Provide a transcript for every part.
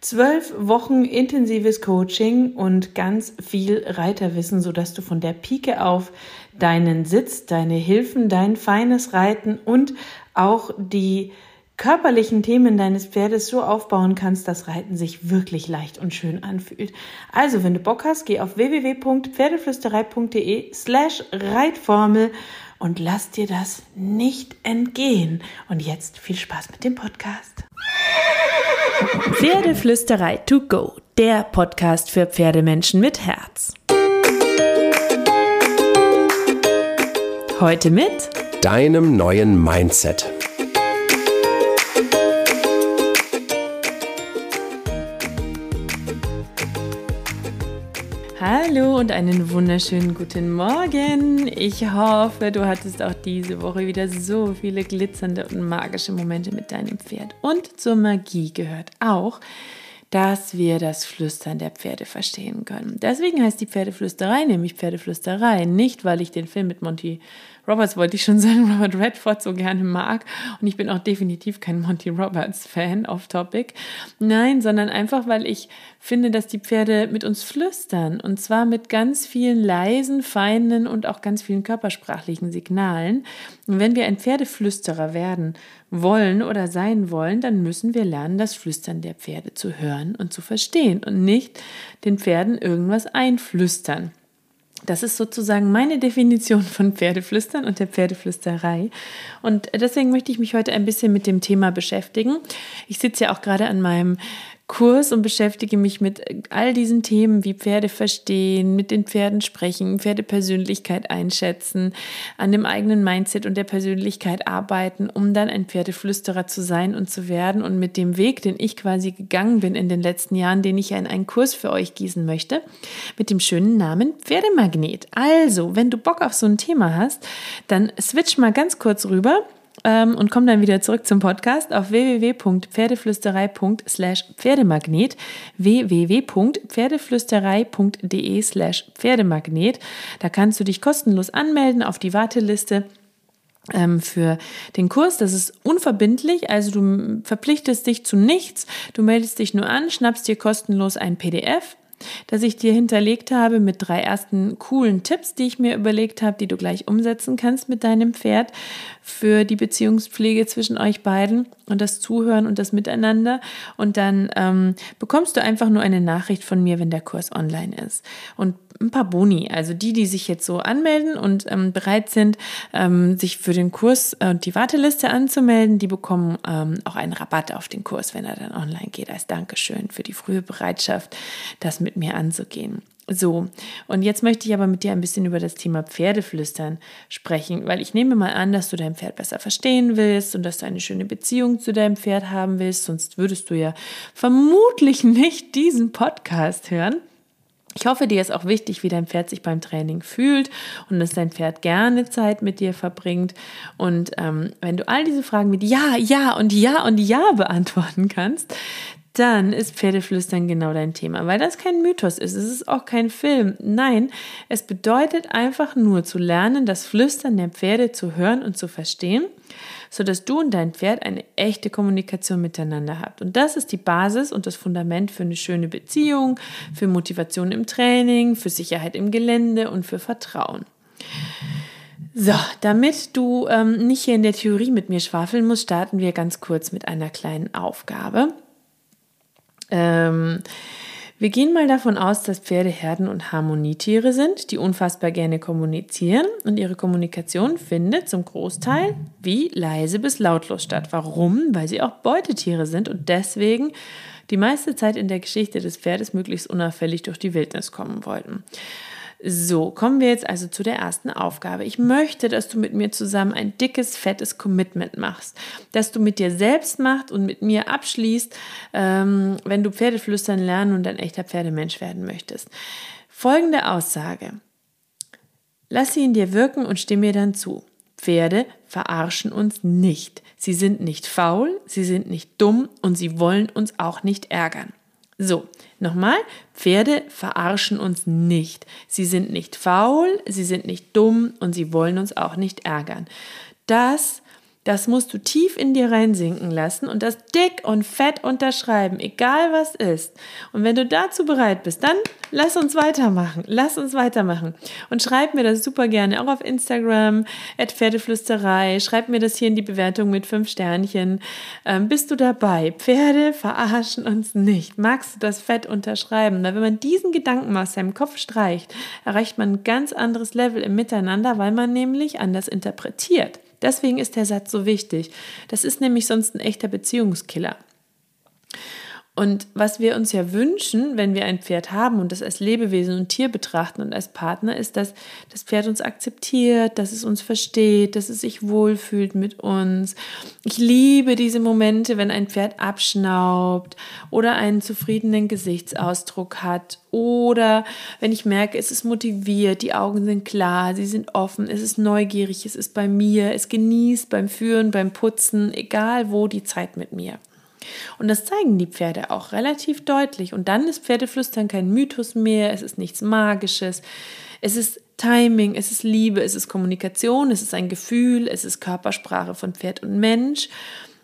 Zwölf Wochen intensives Coaching und ganz viel Reiterwissen, sodass du von der Pike auf deinen Sitz, deine Hilfen, dein feines Reiten und auch die körperlichen Themen deines Pferdes so aufbauen kannst, dass Reiten sich wirklich leicht und schön anfühlt. Also, wenn du Bock hast, geh auf www.pferdeflüsterei.de slash Reitformel und lass dir das nicht entgehen. Und jetzt viel Spaß mit dem Podcast. Pferdeflüsterei to go, der Podcast für Pferdemenschen mit Herz. Heute mit deinem neuen Mindset. Hallo und einen wunderschönen guten Morgen. Ich hoffe, du hattest auch diese Woche wieder so viele glitzernde und magische Momente mit deinem Pferd. Und zur Magie gehört auch, dass wir das Flüstern der Pferde verstehen können. Deswegen heißt die Pferdeflüsterei nämlich Pferdeflüsterei. Nicht, weil ich den Film mit Monty Roberts wollte ich schon sagen, Robert Redford so gerne mag. Und ich bin auch definitiv kein Monty Roberts Fan off Topic. Nein, sondern einfach, weil ich finde, dass die Pferde mit uns flüstern. Und zwar mit ganz vielen leisen, feinen und auch ganz vielen körpersprachlichen Signalen. Und wenn wir ein Pferdeflüsterer werden wollen oder sein wollen, dann müssen wir lernen, das Flüstern der Pferde zu hören und zu verstehen und nicht den Pferden irgendwas einflüstern. Das ist sozusagen meine Definition von Pferdeflüstern und der Pferdeflüsterei. Und deswegen möchte ich mich heute ein bisschen mit dem Thema beschäftigen. Ich sitze ja auch gerade an meinem Kurs und beschäftige mich mit all diesen Themen wie Pferde verstehen, mit den Pferden sprechen, Pferdepersönlichkeit einschätzen, an dem eigenen Mindset und der Persönlichkeit arbeiten, um dann ein Pferdeflüsterer zu sein und zu werden und mit dem Weg, den ich quasi gegangen bin in den letzten Jahren, den ich in einen Kurs für euch gießen möchte, mit dem schönen Namen Pferdemagnet. Also, wenn du Bock auf so ein Thema hast, dann switch mal ganz kurz rüber ähm, und komm dann wieder zurück zum Podcast auf www.pferdeflüsterei.slash Pferdemagnet www.pferdeflüsterei.de slash Pferdemagnet. Da kannst du dich kostenlos anmelden auf die Warteliste ähm, für den Kurs. Das ist unverbindlich, also du verpflichtest dich zu nichts. Du meldest dich nur an, schnappst dir kostenlos ein PDF das ich dir hinterlegt habe mit drei ersten coolen Tipps, die ich mir überlegt habe, die du gleich umsetzen kannst mit deinem Pferd für die Beziehungspflege zwischen euch beiden und das Zuhören und das Miteinander. Und dann ähm, bekommst du einfach nur eine Nachricht von mir, wenn der Kurs online ist. Und ein paar Boni, also die, die sich jetzt so anmelden und ähm, bereit sind, ähm, sich für den Kurs und äh, die Warteliste anzumelden, die bekommen ähm, auch einen Rabatt auf den Kurs, wenn er dann online geht, als Dankeschön für die frühe Bereitschaft, das mit mir anzugehen. So, und jetzt möchte ich aber mit dir ein bisschen über das Thema Pferdeflüstern sprechen, weil ich nehme mal an, dass du dein Pferd besser verstehen willst und dass du eine schöne Beziehung zu deinem Pferd haben willst, sonst würdest du ja vermutlich nicht diesen Podcast hören. Ich hoffe, dir ist auch wichtig, wie dein Pferd sich beim Training fühlt und dass dein Pferd gerne Zeit mit dir verbringt. Und ähm, wenn du all diese Fragen mit Ja, Ja und Ja und Ja beantworten kannst, dann ist Pferdeflüstern genau dein Thema, weil das kein Mythos ist, es ist auch kein Film. Nein, es bedeutet einfach nur zu lernen, das Flüstern der Pferde zu hören und zu verstehen, sodass du und dein Pferd eine echte Kommunikation miteinander habt. Und das ist die Basis und das Fundament für eine schöne Beziehung, für Motivation im Training, für Sicherheit im Gelände und für Vertrauen. So, damit du ähm, nicht hier in der Theorie mit mir schwafeln musst, starten wir ganz kurz mit einer kleinen Aufgabe. Ähm, wir gehen mal davon aus, dass Pferde Herden- und Harmonietiere sind, die unfassbar gerne kommunizieren und ihre Kommunikation findet zum Großteil wie leise bis lautlos statt. Warum? Weil sie auch Beutetiere sind und deswegen die meiste Zeit in der Geschichte des Pferdes möglichst unauffällig durch die Wildnis kommen wollten. So, kommen wir jetzt also zu der ersten Aufgabe. Ich möchte, dass du mit mir zusammen ein dickes, fettes Commitment machst, dass du mit dir selbst machst und mit mir abschließt, ähm, wenn du Pferdeflüstern lernen und ein echter Pferdemensch werden möchtest. Folgende Aussage. Lass sie in dir wirken und stimme mir dann zu. Pferde verarschen uns nicht. Sie sind nicht faul, sie sind nicht dumm und sie wollen uns auch nicht ärgern. So, nochmal, Pferde verarschen uns nicht. Sie sind nicht faul, sie sind nicht dumm und sie wollen uns auch nicht ärgern. Das das musst du tief in dir reinsinken lassen und das dick und fett unterschreiben, egal was ist. Und wenn du dazu bereit bist, dann lass uns weitermachen. Lass uns weitermachen. Und schreib mir das super gerne auch auf Instagram, at Pferdeflüsterei. Schreib mir das hier in die Bewertung mit fünf Sternchen. Ähm, bist du dabei? Pferde verarschen uns nicht. Magst du das fett unterschreiben? Weil wenn man diesen Gedanken aus seinem Kopf streicht, erreicht man ein ganz anderes Level im Miteinander, weil man nämlich anders interpretiert. Deswegen ist der Satz so wichtig. Das ist nämlich sonst ein echter Beziehungskiller. Und was wir uns ja wünschen, wenn wir ein Pferd haben und das als Lebewesen und Tier betrachten und als Partner, ist, dass das Pferd uns akzeptiert, dass es uns versteht, dass es sich wohlfühlt mit uns. Ich liebe diese Momente, wenn ein Pferd abschnaubt oder einen zufriedenen Gesichtsausdruck hat oder wenn ich merke, es ist motiviert, die Augen sind klar, sie sind offen, es ist neugierig, es ist bei mir, es genießt beim Führen, beim Putzen, egal wo die Zeit mit mir. Und das zeigen die Pferde auch relativ deutlich. Und dann ist Pferdeflüstern kein Mythos mehr, es ist nichts Magisches. Es ist Timing, es ist Liebe, es ist Kommunikation, es ist ein Gefühl, es ist Körpersprache von Pferd und Mensch.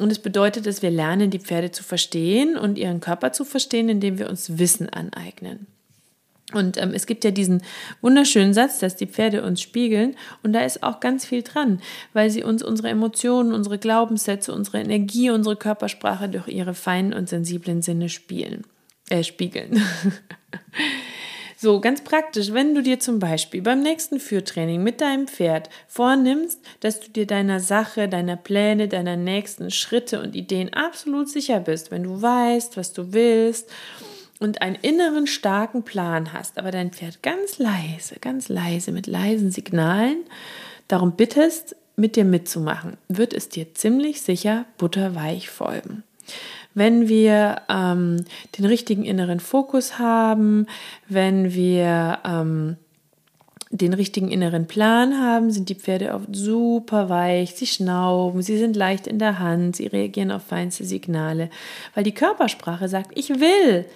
Und es bedeutet, dass wir lernen, die Pferde zu verstehen und ihren Körper zu verstehen, indem wir uns Wissen aneignen. Und ähm, es gibt ja diesen wunderschönen Satz, dass die Pferde uns spiegeln. Und da ist auch ganz viel dran, weil sie uns unsere Emotionen, unsere Glaubenssätze, unsere Energie, unsere Körpersprache durch ihre feinen und sensiblen Sinne spielen, äh, spiegeln. so, ganz praktisch, wenn du dir zum Beispiel beim nächsten Führtraining mit deinem Pferd vornimmst, dass du dir deiner Sache, deiner Pläne, deiner nächsten Schritte und Ideen absolut sicher bist, wenn du weißt, was du willst und einen inneren starken Plan hast, aber dein Pferd ganz leise, ganz leise mit leisen Signalen darum bittest, mit dir mitzumachen, wird es dir ziemlich sicher butterweich folgen. Wenn wir ähm, den richtigen inneren Fokus haben, wenn wir ähm, den richtigen inneren Plan haben, sind die Pferde oft super weich, sie schnauben, sie sind leicht in der Hand, sie reagieren auf feinste Signale, weil die Körpersprache sagt, ich will,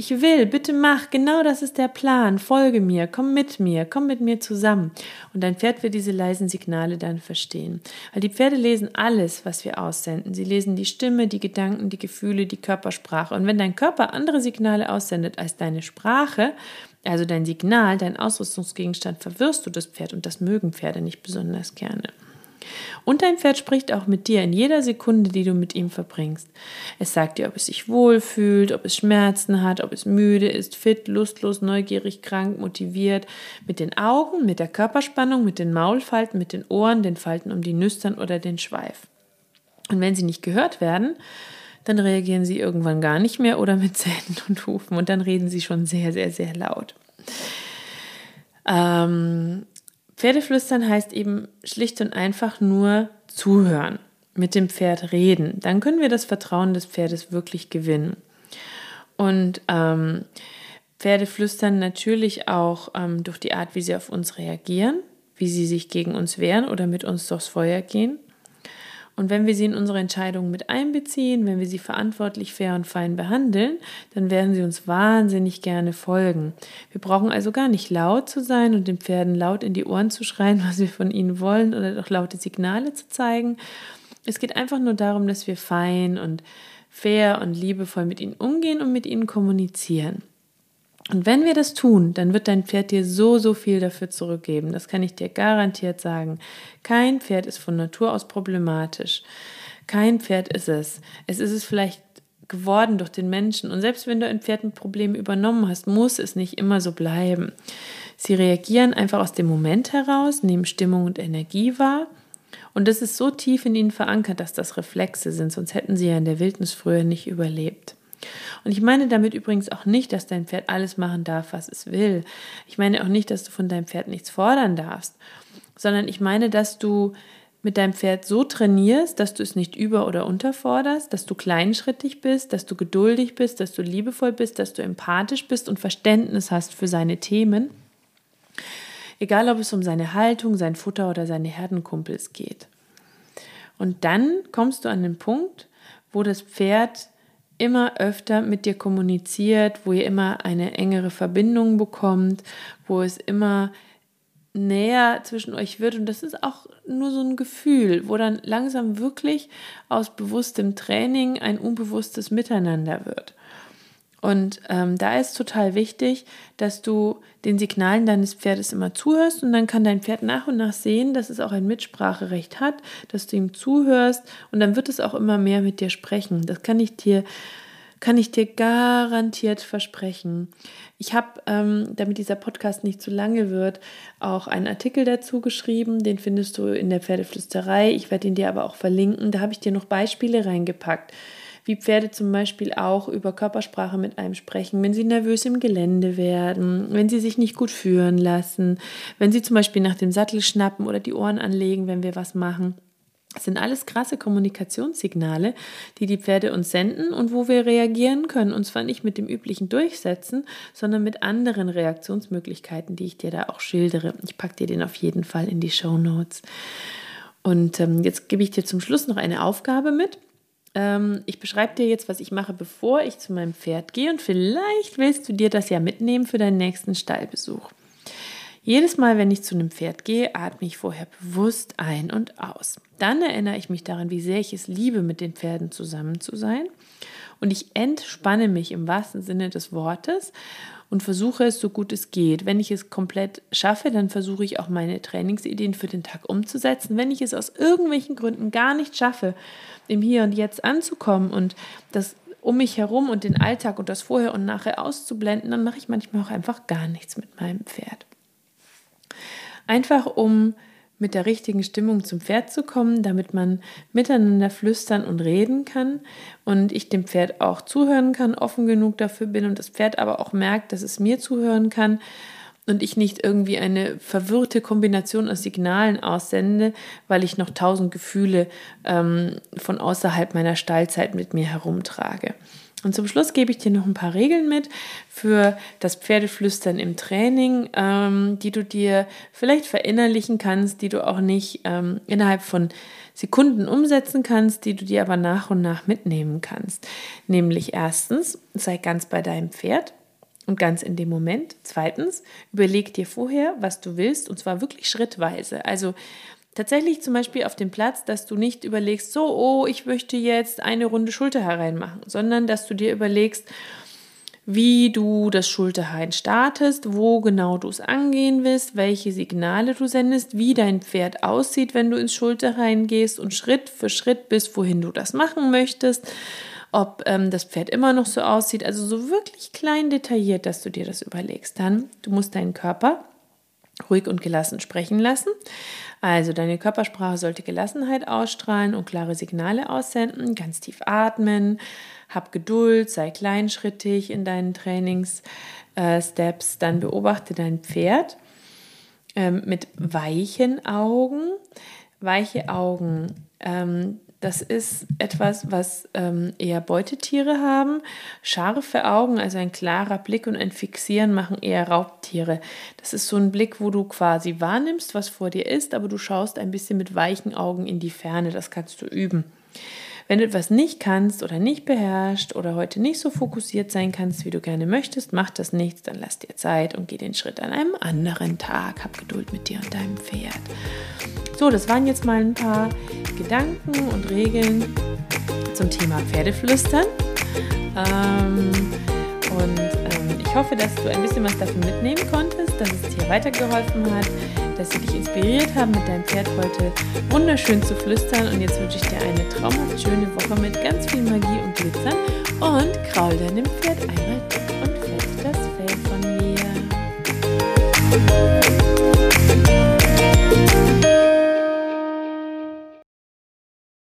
ich will, bitte mach, genau das ist der Plan, folge mir, komm mit mir, komm mit mir zusammen. Und dein Pferd wird diese leisen Signale dann verstehen. Weil die Pferde lesen alles, was wir aussenden. Sie lesen die Stimme, die Gedanken, die Gefühle, die Körpersprache. Und wenn dein Körper andere Signale aussendet als deine Sprache, also dein Signal, dein Ausrüstungsgegenstand, verwirrst du das Pferd und das mögen Pferde nicht besonders gerne. Und dein Pferd spricht auch mit dir in jeder Sekunde, die du mit ihm verbringst. Es sagt dir, ob es sich wohlfühlt, ob es Schmerzen hat, ob es müde ist, fit, lustlos, neugierig, krank, motiviert. Mit den Augen, mit der Körperspannung, mit den Maulfalten, mit den Ohren, den Falten um die Nüstern oder den Schweif. Und wenn sie nicht gehört werden, dann reagieren sie irgendwann gar nicht mehr oder mit Zähnen und Hufen und dann reden sie schon sehr, sehr, sehr laut. Ähm, Pferdeflüstern heißt eben schlicht und einfach nur zuhören, mit dem Pferd reden. Dann können wir das Vertrauen des Pferdes wirklich gewinnen. Und ähm, Pferde flüstern natürlich auch ähm, durch die Art, wie sie auf uns reagieren, wie sie sich gegen uns wehren oder mit uns durchs Feuer gehen. Und wenn wir sie in unsere Entscheidungen mit einbeziehen, wenn wir sie verantwortlich, fair und fein behandeln, dann werden sie uns wahnsinnig gerne folgen. Wir brauchen also gar nicht laut zu sein und den Pferden laut in die Ohren zu schreien, was wir von ihnen wollen oder doch laute Signale zu zeigen. Es geht einfach nur darum, dass wir fein und fair und liebevoll mit ihnen umgehen und mit ihnen kommunizieren. Und wenn wir das tun, dann wird dein Pferd dir so, so viel dafür zurückgeben. Das kann ich dir garantiert sagen. Kein Pferd ist von Natur aus problematisch. Kein Pferd ist es. Es ist es vielleicht geworden durch den Menschen. Und selbst wenn du ein Pferd mit Problemen übernommen hast, muss es nicht immer so bleiben. Sie reagieren einfach aus dem Moment heraus, nehmen Stimmung und Energie wahr. Und das ist so tief in ihnen verankert, dass das Reflexe sind, sonst hätten sie ja in der Wildnis früher nicht überlebt. Und ich meine damit übrigens auch nicht, dass dein Pferd alles machen darf, was es will. Ich meine auch nicht, dass du von deinem Pferd nichts fordern darfst, sondern ich meine, dass du mit deinem Pferd so trainierst, dass du es nicht über- oder unterforderst, dass du kleinschrittig bist, dass du geduldig bist, dass du liebevoll bist, dass du empathisch bist und Verständnis hast für seine Themen Egal, ob es um seine Haltung, sein Futter oder seine Herdenkumpels geht. Und dann kommst du an den Punkt, wo das Pferd immer öfter mit dir kommuniziert, wo ihr immer eine engere Verbindung bekommt, wo es immer näher zwischen euch wird. Und das ist auch nur so ein Gefühl, wo dann langsam wirklich aus bewusstem Training ein unbewusstes Miteinander wird. Und ähm, da ist total wichtig, dass du den Signalen deines Pferdes immer zuhörst und dann kann dein Pferd nach und nach sehen, dass es auch ein Mitspracherecht hat, dass du ihm zuhörst und dann wird es auch immer mehr mit dir sprechen. Das kann ich dir kann ich dir garantiert versprechen. Ich habe, ähm, damit dieser Podcast nicht zu lange wird, auch einen Artikel dazu geschrieben. Den findest du in der Pferdeflüsterei. Ich werde ihn dir aber auch verlinken. Da habe ich dir noch Beispiele reingepackt wie Pferde zum Beispiel auch über Körpersprache mit einem sprechen, wenn sie nervös im Gelände werden, wenn sie sich nicht gut führen lassen, wenn sie zum Beispiel nach dem Sattel schnappen oder die Ohren anlegen, wenn wir was machen. Das sind alles krasse Kommunikationssignale, die die Pferde uns senden und wo wir reagieren können. Und zwar nicht mit dem üblichen Durchsetzen, sondern mit anderen Reaktionsmöglichkeiten, die ich dir da auch schildere. Ich packe dir den auf jeden Fall in die Show Notes. Und ähm, jetzt gebe ich dir zum Schluss noch eine Aufgabe mit. Ähm, ich beschreibe dir jetzt, was ich mache, bevor ich zu meinem Pferd gehe und vielleicht willst du dir das ja mitnehmen für deinen nächsten Stallbesuch. Jedes Mal, wenn ich zu einem Pferd gehe, atme ich vorher bewusst ein und aus. Dann erinnere ich mich daran, wie sehr ich es liebe, mit den Pferden zusammen zu sein. Und ich entspanne mich im wahrsten Sinne des Wortes und versuche es so gut es geht. Wenn ich es komplett schaffe, dann versuche ich auch meine Trainingsideen für den Tag umzusetzen. Wenn ich es aus irgendwelchen Gründen gar nicht schaffe, im Hier und Jetzt anzukommen und das um mich herum und den Alltag und das Vorher und Nachher auszublenden, dann mache ich manchmal auch einfach gar nichts mit meinem Pferd. Einfach um mit der richtigen Stimmung zum Pferd zu kommen, damit man miteinander flüstern und reden kann und ich dem Pferd auch zuhören kann, offen genug dafür bin und das Pferd aber auch merkt, dass es mir zuhören kann und ich nicht irgendwie eine verwirrte Kombination aus Signalen aussende, weil ich noch tausend Gefühle ähm, von außerhalb meiner Stallzeit mit mir herumtrage. Und zum Schluss gebe ich dir noch ein paar Regeln mit für das Pferdeflüstern im Training, ähm, die du dir vielleicht verinnerlichen kannst, die du auch nicht ähm, innerhalb von Sekunden umsetzen kannst, die du dir aber nach und nach mitnehmen kannst. Nämlich erstens, sei ganz bei deinem Pferd und ganz in dem Moment. Zweitens, überleg dir vorher, was du willst und zwar wirklich schrittweise. Also tatsächlich zum Beispiel auf dem Platz, dass du nicht überlegst, so, oh, ich möchte jetzt eine Runde Schulter hereinmachen, sondern dass du dir überlegst, wie du das Schulterheim startest, wo genau du es angehen willst, welche Signale du sendest, wie dein Pferd aussieht, wenn du ins Schulterheim gehst und Schritt für Schritt bis wohin du das machen möchtest ob ähm, das Pferd immer noch so aussieht. Also so wirklich klein detailliert, dass du dir das überlegst. Dann, du musst deinen Körper ruhig und gelassen sprechen lassen. Also deine Körpersprache sollte Gelassenheit ausstrahlen und klare Signale aussenden. Ganz tief atmen, hab Geduld, sei kleinschrittig in deinen Trainingssteps. Äh, Dann beobachte dein Pferd ähm, mit weichen Augen. Weiche Augen ähm, das ist etwas, was ähm, eher Beutetiere haben. Scharfe Augen, also ein klarer Blick und ein Fixieren machen eher Raubtiere. Das ist so ein Blick, wo du quasi wahrnimmst, was vor dir ist, aber du schaust ein bisschen mit weichen Augen in die Ferne. Das kannst du üben. Wenn du etwas nicht kannst oder nicht beherrschst oder heute nicht so fokussiert sein kannst, wie du gerne möchtest, mach das nichts, dann lass dir Zeit und geh den Schritt an einem anderen Tag. Hab Geduld mit dir und deinem Pferd. So, das waren jetzt mal ein paar Gedanken und Regeln zum Thema Pferdeflüstern. Ähm, und ich hoffe, dass du ein bisschen was davon mitnehmen konntest, dass es dir weitergeholfen hat dass sie dich inspiriert haben, mit deinem Pferd heute wunderschön zu flüstern. Und jetzt wünsche ich dir eine traumhaft schöne Woche mit ganz viel Magie und Glitzern. Und kraul deinem Pferd einmal dick und fett das Fell von mir.